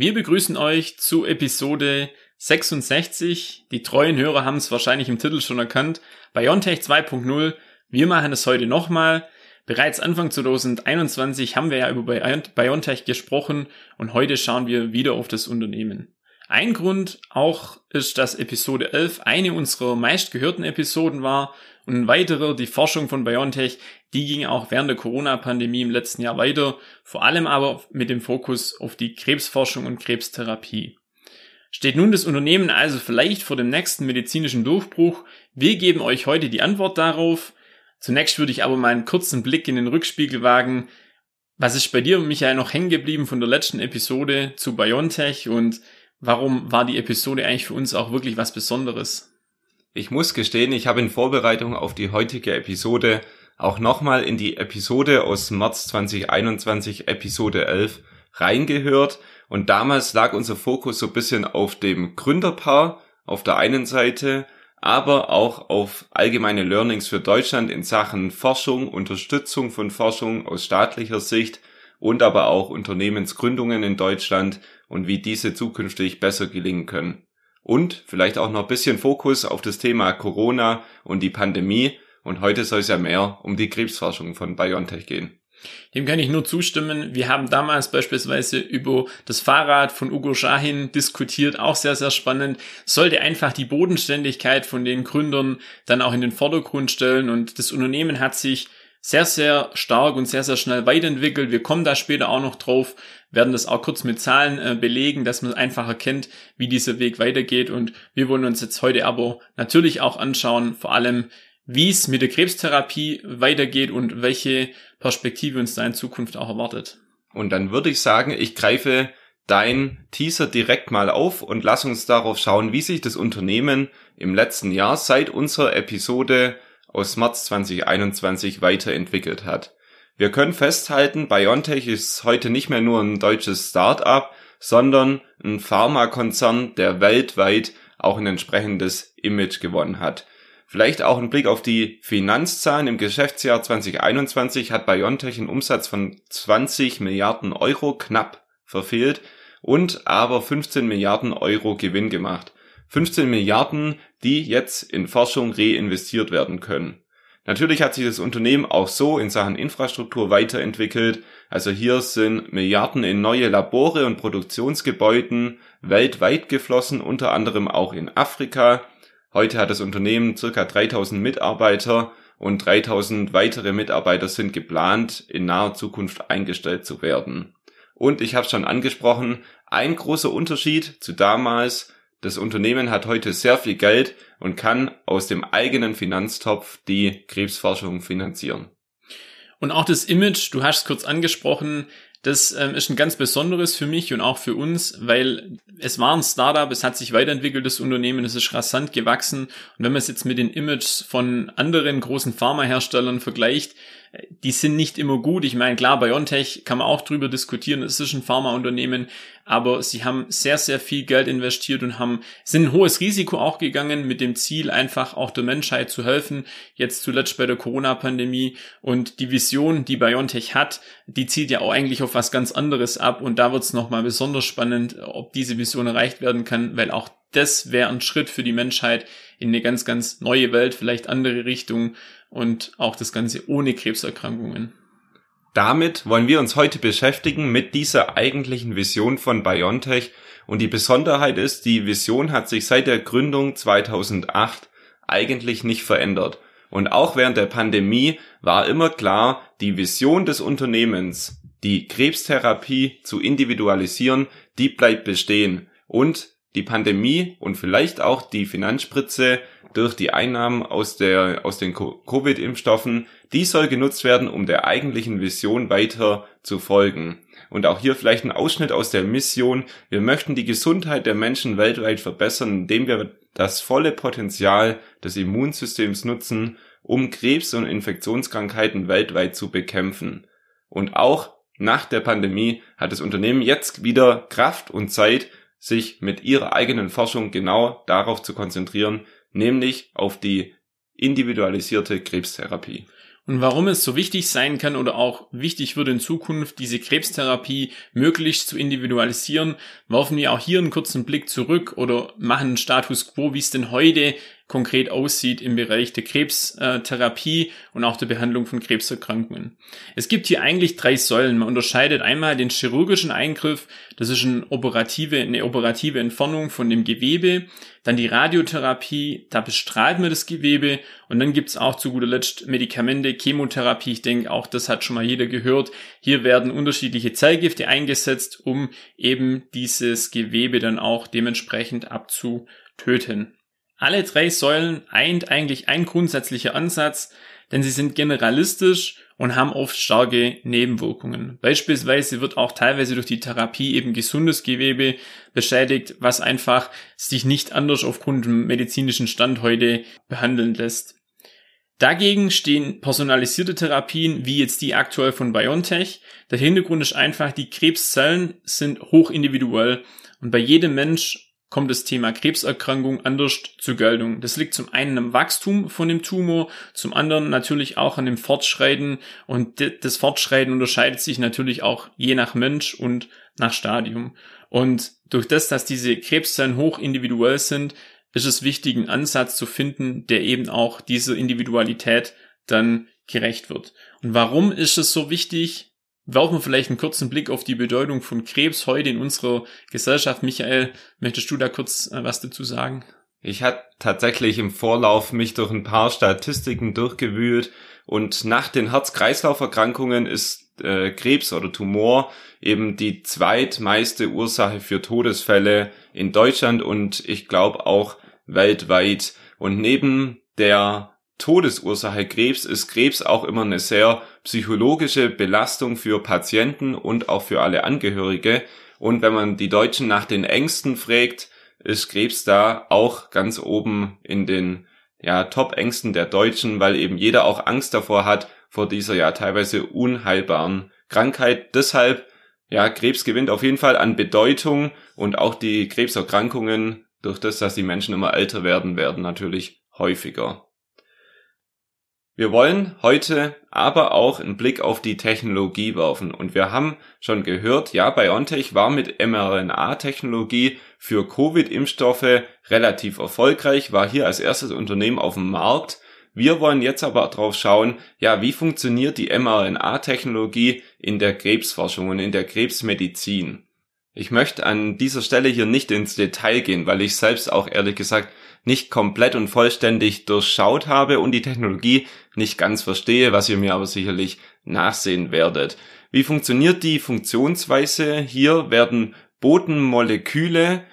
Wir begrüßen euch zu Episode 66. Die treuen Hörer haben es wahrscheinlich im Titel schon erkannt. Biontech 2.0. Wir machen es heute nochmal. Bereits Anfang 2021 haben wir ja über BioNTech gesprochen und heute schauen wir wieder auf das Unternehmen. Ein Grund auch ist, dass Episode 11 eine unserer meistgehörten Episoden war und ein weiterer, die Forschung von BioNTech, die ging auch während der Corona-Pandemie im letzten Jahr weiter, vor allem aber mit dem Fokus auf die Krebsforschung und Krebstherapie. Steht nun das Unternehmen also vielleicht vor dem nächsten medizinischen Durchbruch? Wir geben euch heute die Antwort darauf. Zunächst würde ich aber mal einen kurzen Blick in den Rückspiegel wagen. Was ist bei dir, Michael, noch hängen geblieben von der letzten Episode zu Biontech und warum war die Episode eigentlich für uns auch wirklich was Besonderes? Ich muss gestehen, ich habe in Vorbereitung auf die heutige Episode auch nochmal in die Episode aus März 2021, Episode 11, reingehört. Und damals lag unser Fokus so ein bisschen auf dem Gründerpaar auf der einen Seite aber auch auf allgemeine Learnings für Deutschland in Sachen Forschung, Unterstützung von Forschung aus staatlicher Sicht und aber auch Unternehmensgründungen in Deutschland und wie diese zukünftig besser gelingen können. Und vielleicht auch noch ein bisschen Fokus auf das Thema Corona und die Pandemie. Und heute soll es ja mehr um die Krebsforschung von BioNTech gehen. Dem kann ich nur zustimmen. Wir haben damals beispielsweise über das Fahrrad von Ugo Shahin diskutiert, auch sehr, sehr spannend. Sollte einfach die Bodenständigkeit von den Gründern dann auch in den Vordergrund stellen und das Unternehmen hat sich sehr, sehr stark und sehr, sehr schnell weiterentwickelt. Wir kommen da später auch noch drauf, werden das auch kurz mit Zahlen äh, belegen, dass man einfach erkennt, wie dieser Weg weitergeht. Und wir wollen uns jetzt heute aber natürlich auch anschauen, vor allem, wie es mit der Krebstherapie weitergeht und welche Perspektive uns da in Zukunft auch erwartet. Und dann würde ich sagen, ich greife dein Teaser direkt mal auf und lass uns darauf schauen, wie sich das Unternehmen im letzten Jahr seit unserer Episode aus März 2021 weiterentwickelt hat. Wir können festhalten, BioNTech ist heute nicht mehr nur ein deutsches Start-up, sondern ein Pharmakonzern, der weltweit auch ein entsprechendes Image gewonnen hat. Vielleicht auch ein Blick auf die Finanzzahlen. Im Geschäftsjahr 2021 hat BioNTech einen Umsatz von 20 Milliarden Euro knapp verfehlt und aber 15 Milliarden Euro Gewinn gemacht. 15 Milliarden, die jetzt in Forschung reinvestiert werden können. Natürlich hat sich das Unternehmen auch so in Sachen Infrastruktur weiterentwickelt. Also hier sind Milliarden in neue Labore und Produktionsgebäuden weltweit geflossen, unter anderem auch in Afrika. Heute hat das Unternehmen circa 3000 Mitarbeiter und 3000 weitere Mitarbeiter sind geplant, in naher Zukunft eingestellt zu werden. Und ich habe schon angesprochen, ein großer Unterschied zu damals, das Unternehmen hat heute sehr viel Geld und kann aus dem eigenen Finanztopf die Krebsforschung finanzieren. Und auch das Image, du hast es kurz angesprochen, das ähm, ist ein ganz besonderes für mich und auch für uns, weil es war ein Startup, es hat sich weiterentwickelt, das Unternehmen, es ist rasant gewachsen. Und wenn man es jetzt mit den Images von anderen großen Pharmaherstellern vergleicht, die sind nicht immer gut. Ich meine, klar, BioNTech kann man auch drüber diskutieren, es ist ein Pharmaunternehmen, aber sie haben sehr, sehr viel Geld investiert und haben, sind ein hohes Risiko auch gegangen mit dem Ziel, einfach auch der Menschheit zu helfen, jetzt zuletzt bei der Corona-Pandemie. Und die Vision, die BioNTech hat, die zielt ja auch eigentlich auf was ganz anderes ab. Und da wird es nochmal besonders spannend, ob diese Vision erreicht werden kann, weil auch das wäre ein Schritt für die Menschheit in eine ganz, ganz neue Welt, vielleicht andere Richtung und auch das Ganze ohne Krebserkrankungen. Damit wollen wir uns heute beschäftigen mit dieser eigentlichen Vision von BioNTech und die Besonderheit ist, die Vision hat sich seit der Gründung 2008 eigentlich nicht verändert. Und auch während der Pandemie war immer klar, die Vision des Unternehmens, die Krebstherapie zu individualisieren, die bleibt bestehen. Und die Pandemie und vielleicht auch die Finanzspritze, durch die Einnahmen aus der, aus den Covid-Impfstoffen, die soll genutzt werden, um der eigentlichen Vision weiter zu folgen. Und auch hier vielleicht ein Ausschnitt aus der Mission. Wir möchten die Gesundheit der Menschen weltweit verbessern, indem wir das volle Potenzial des Immunsystems nutzen, um Krebs und Infektionskrankheiten weltweit zu bekämpfen. Und auch nach der Pandemie hat das Unternehmen jetzt wieder Kraft und Zeit, sich mit ihrer eigenen Forschung genau darauf zu konzentrieren, nämlich auf die individualisierte Krebstherapie. Und warum es so wichtig sein kann oder auch wichtig wird in Zukunft, diese Krebstherapie möglichst zu individualisieren, werfen wir auch hier einen kurzen Blick zurück oder machen Status quo, wie es denn heute konkret aussieht im Bereich der Krebstherapie und auch der Behandlung von Krebserkrankungen. Es gibt hier eigentlich drei Säulen. Man unterscheidet einmal den chirurgischen Eingriff, das ist eine operative, eine operative Entfernung von dem Gewebe, dann die Radiotherapie, da bestrahlt man das Gewebe und dann gibt's auch zu guter Letzt Medikamente, Chemotherapie, ich denke auch das hat schon mal jeder gehört. Hier werden unterschiedliche Zellgifte eingesetzt, um eben dieses Gewebe dann auch dementsprechend abzutöten. Alle drei Säulen eint eigentlich ein grundsätzlicher Ansatz, denn sie sind generalistisch und haben oft starke Nebenwirkungen. Beispielsweise wird auch teilweise durch die Therapie eben gesundes Gewebe beschädigt, was einfach sich nicht anders aufgrund dem medizinischen Stand heute behandeln lässt. Dagegen stehen personalisierte Therapien wie jetzt die aktuell von BioNTech. Der Hintergrund ist einfach, die Krebszellen sind hochindividuell und bei jedem Mensch kommt das Thema Krebserkrankung anders zur Geltung. Das liegt zum einen am Wachstum von dem Tumor, zum anderen natürlich auch an dem Fortschreiten und das Fortschreiten unterscheidet sich natürlich auch je nach Mensch und nach Stadium. Und durch das, dass diese Krebszellen hoch individuell sind, ist es wichtig, einen Ansatz zu finden, der eben auch dieser Individualität dann gerecht wird. Und warum ist es so wichtig? Werfen wir vielleicht einen kurzen Blick auf die Bedeutung von Krebs heute in unserer Gesellschaft. Michael, möchtest du da kurz äh, was dazu sagen? Ich hatte tatsächlich im Vorlauf mich durch ein paar Statistiken durchgewühlt und nach den Herz-Kreislauf-Erkrankungen ist äh, Krebs oder Tumor eben die zweitmeiste Ursache für Todesfälle in Deutschland und ich glaube auch weltweit. Und neben der Todesursache Krebs ist Krebs auch immer eine sehr psychologische Belastung für Patienten und auch für alle Angehörige. Und wenn man die Deutschen nach den Ängsten fragt, ist Krebs da auch ganz oben in den ja, Top-Ängsten der Deutschen, weil eben jeder auch Angst davor hat, vor dieser ja teilweise unheilbaren Krankheit. Deshalb, ja, Krebs gewinnt auf jeden Fall an Bedeutung und auch die Krebserkrankungen, durch das, dass die Menschen immer älter werden, werden natürlich häufiger. Wir wollen heute aber auch einen Blick auf die Technologie werfen. Und wir haben schon gehört, ja, BioNTech war mit mRNA-Technologie für Covid-Impfstoffe relativ erfolgreich, war hier als erstes Unternehmen auf dem Markt. Wir wollen jetzt aber drauf schauen, ja, wie funktioniert die mRNA-Technologie in der Krebsforschung und in der Krebsmedizin? Ich möchte an dieser Stelle hier nicht ins Detail gehen, weil ich selbst auch ehrlich gesagt nicht komplett und vollständig durchschaut habe und die Technologie nicht ganz verstehe, was ihr mir aber sicherlich nachsehen werdet. Wie funktioniert die Funktionsweise? Hier werden Botenmoleküle,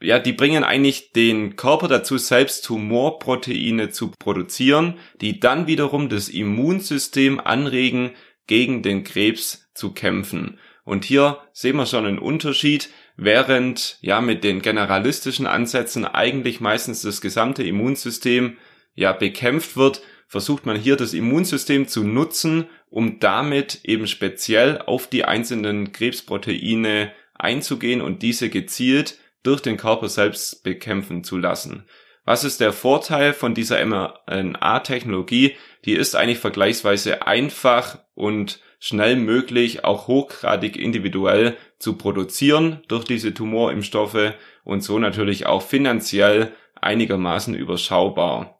ja, die bringen eigentlich den Körper dazu, selbst Tumorproteine zu produzieren, die dann wiederum das Immunsystem anregen, gegen den Krebs zu kämpfen. Und hier sehen wir schon einen Unterschied während ja mit den generalistischen Ansätzen eigentlich meistens das gesamte Immunsystem ja bekämpft wird, versucht man hier das Immunsystem zu nutzen, um damit eben speziell auf die einzelnen Krebsproteine einzugehen und diese gezielt durch den Körper selbst bekämpfen zu lassen. Was ist der Vorteil von dieser mRNA-Technologie? Die ist eigentlich vergleichsweise einfach und schnell möglich, auch hochgradig individuell zu produzieren durch diese Tumorimpfstoffe und so natürlich auch finanziell einigermaßen überschaubar.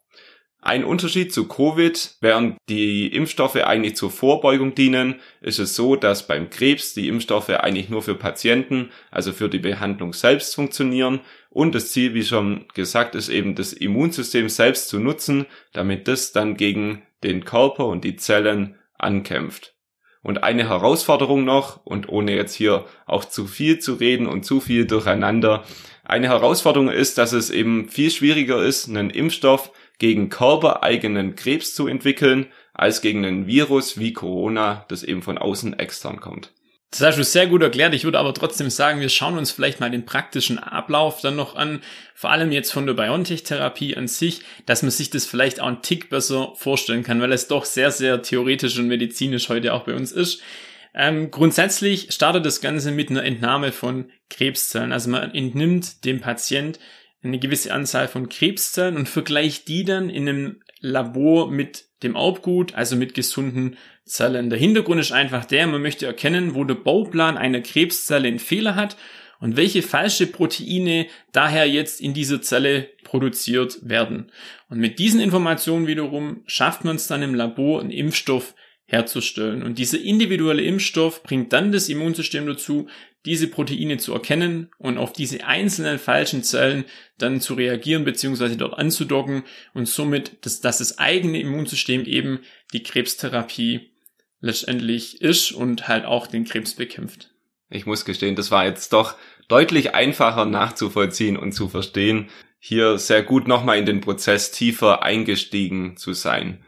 Ein Unterschied zu Covid, während die Impfstoffe eigentlich zur Vorbeugung dienen, ist es so, dass beim Krebs die Impfstoffe eigentlich nur für Patienten, also für die Behandlung selbst funktionieren und das Ziel, wie schon gesagt, ist eben das Immunsystem selbst zu nutzen, damit das dann gegen den Körper und die Zellen ankämpft. Und eine Herausforderung noch, und ohne jetzt hier auch zu viel zu reden und zu viel durcheinander, eine Herausforderung ist, dass es eben viel schwieriger ist, einen Impfstoff gegen körpereigenen Krebs zu entwickeln, als gegen ein Virus wie Corona, das eben von außen extern kommt. Das hast du sehr gut erklärt. Ich würde aber trotzdem sagen, wir schauen uns vielleicht mal den praktischen Ablauf dann noch an. Vor allem jetzt von der BioNTech-Therapie an sich, dass man sich das vielleicht auch einen Tick besser vorstellen kann, weil es doch sehr, sehr theoretisch und medizinisch heute auch bei uns ist. Ähm, grundsätzlich startet das Ganze mit einer Entnahme von Krebszellen. Also man entnimmt dem Patient eine gewisse Anzahl von Krebszellen und vergleicht die dann in einem Labor mit dem Erbgut, also mit gesunden Zellen. Der Hintergrund ist einfach der, man möchte erkennen, wo der Bauplan einer Krebszelle einen Fehler hat und welche falsche Proteine daher jetzt in dieser Zelle produziert werden. Und mit diesen Informationen wiederum schafft man es dann im Labor, einen Impfstoff herzustellen. Und dieser individuelle Impfstoff bringt dann das Immunsystem dazu, diese Proteine zu erkennen und auf diese einzelnen falschen Zellen dann zu reagieren bzw. dort anzudocken und somit, dass, dass das eigene Immunsystem eben die Krebstherapie letztendlich ist und halt auch den Krebs bekämpft. Ich muss gestehen, das war jetzt doch deutlich einfacher nachzuvollziehen und zu verstehen, hier sehr gut nochmal in den Prozess tiefer eingestiegen zu sein.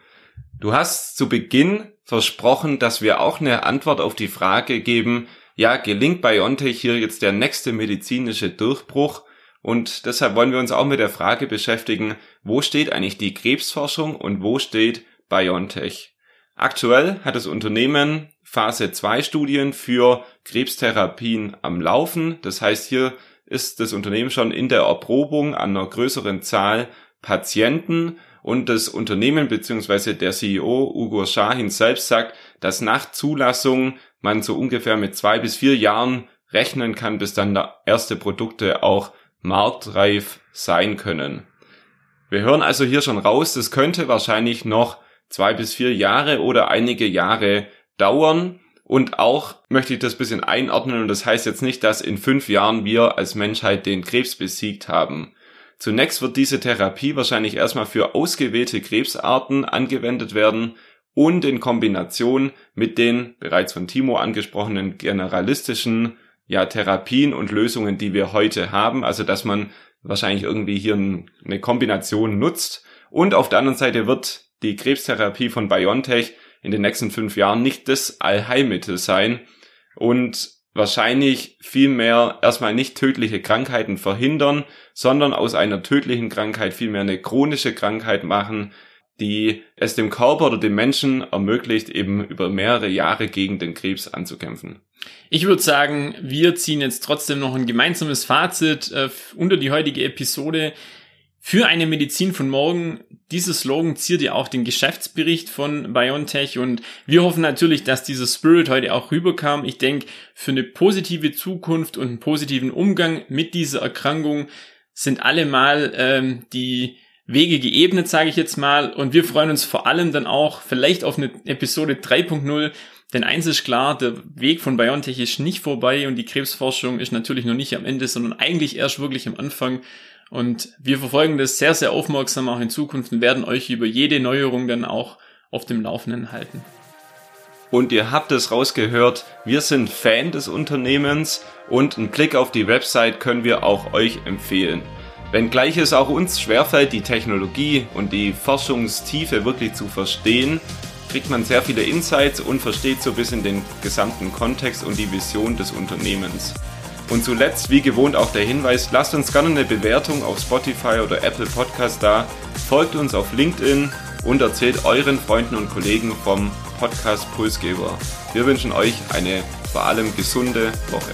Du hast zu Beginn versprochen, dass wir auch eine Antwort auf die Frage geben, ja, gelingt BioNTech hier jetzt der nächste medizinische Durchbruch? Und deshalb wollen wir uns auch mit der Frage beschäftigen, wo steht eigentlich die Krebsforschung und wo steht BioNTech? Aktuell hat das Unternehmen Phase 2 Studien für Krebstherapien am Laufen. Das heißt, hier ist das Unternehmen schon in der Erprobung an einer größeren Zahl Patienten und das Unternehmen bzw. der CEO Ugo Shahin selbst sagt, dass nach Zulassung man so ungefähr mit zwei bis vier Jahren rechnen kann, bis dann erste Produkte auch marktreif sein können. Wir hören also hier schon raus, das könnte wahrscheinlich noch zwei bis vier Jahre oder einige Jahre dauern. Und auch möchte ich das bisschen einordnen und das heißt jetzt nicht, dass in fünf Jahren wir als Menschheit den Krebs besiegt haben. Zunächst wird diese Therapie wahrscheinlich erstmal für ausgewählte Krebsarten angewendet werden und in Kombination mit den bereits von Timo angesprochenen generalistischen ja, Therapien und Lösungen, die wir heute haben. Also dass man wahrscheinlich irgendwie hier eine Kombination nutzt. Und auf der anderen Seite wird die Krebstherapie von BioNTech in den nächsten fünf Jahren nicht das Allheilmittel sein und wahrscheinlich vielmehr erstmal nicht tödliche Krankheiten verhindern, sondern aus einer tödlichen Krankheit vielmehr eine chronische Krankheit machen, die es dem Körper oder dem Menschen ermöglicht, eben über mehrere Jahre gegen den Krebs anzukämpfen. Ich würde sagen, wir ziehen jetzt trotzdem noch ein gemeinsames Fazit äh, unter die heutige Episode. Für eine Medizin von morgen, dieser Slogan ziert ja auch den Geschäftsbericht von BioNTech und wir hoffen natürlich, dass dieser Spirit heute auch rüberkam. Ich denke, für eine positive Zukunft und einen positiven Umgang mit dieser Erkrankung sind alle mal ähm, die Wege geebnet, sage ich jetzt mal. Und wir freuen uns vor allem dann auch vielleicht auf eine Episode 3.0. Denn eins ist klar, der Weg von BioNTech ist nicht vorbei und die Krebsforschung ist natürlich noch nicht am Ende, sondern eigentlich erst wirklich am Anfang. Und wir verfolgen das sehr, sehr aufmerksam auch in Zukunft und werden euch über jede Neuerung dann auch auf dem Laufenden halten. Und ihr habt es rausgehört, wir sind Fan des Unternehmens und einen Blick auf die Website können wir auch euch empfehlen. Wenngleich es auch uns schwerfällt, die Technologie und die Forschungstiefe wirklich zu verstehen, kriegt man sehr viele Insights und versteht so ein bisschen den gesamten Kontext und die Vision des Unternehmens. Und zuletzt, wie gewohnt, auch der Hinweis, lasst uns gerne eine Bewertung auf Spotify oder Apple Podcast da, folgt uns auf LinkedIn und erzählt euren Freunden und Kollegen vom Podcast Pulsgeber. Wir wünschen euch eine vor allem gesunde Woche.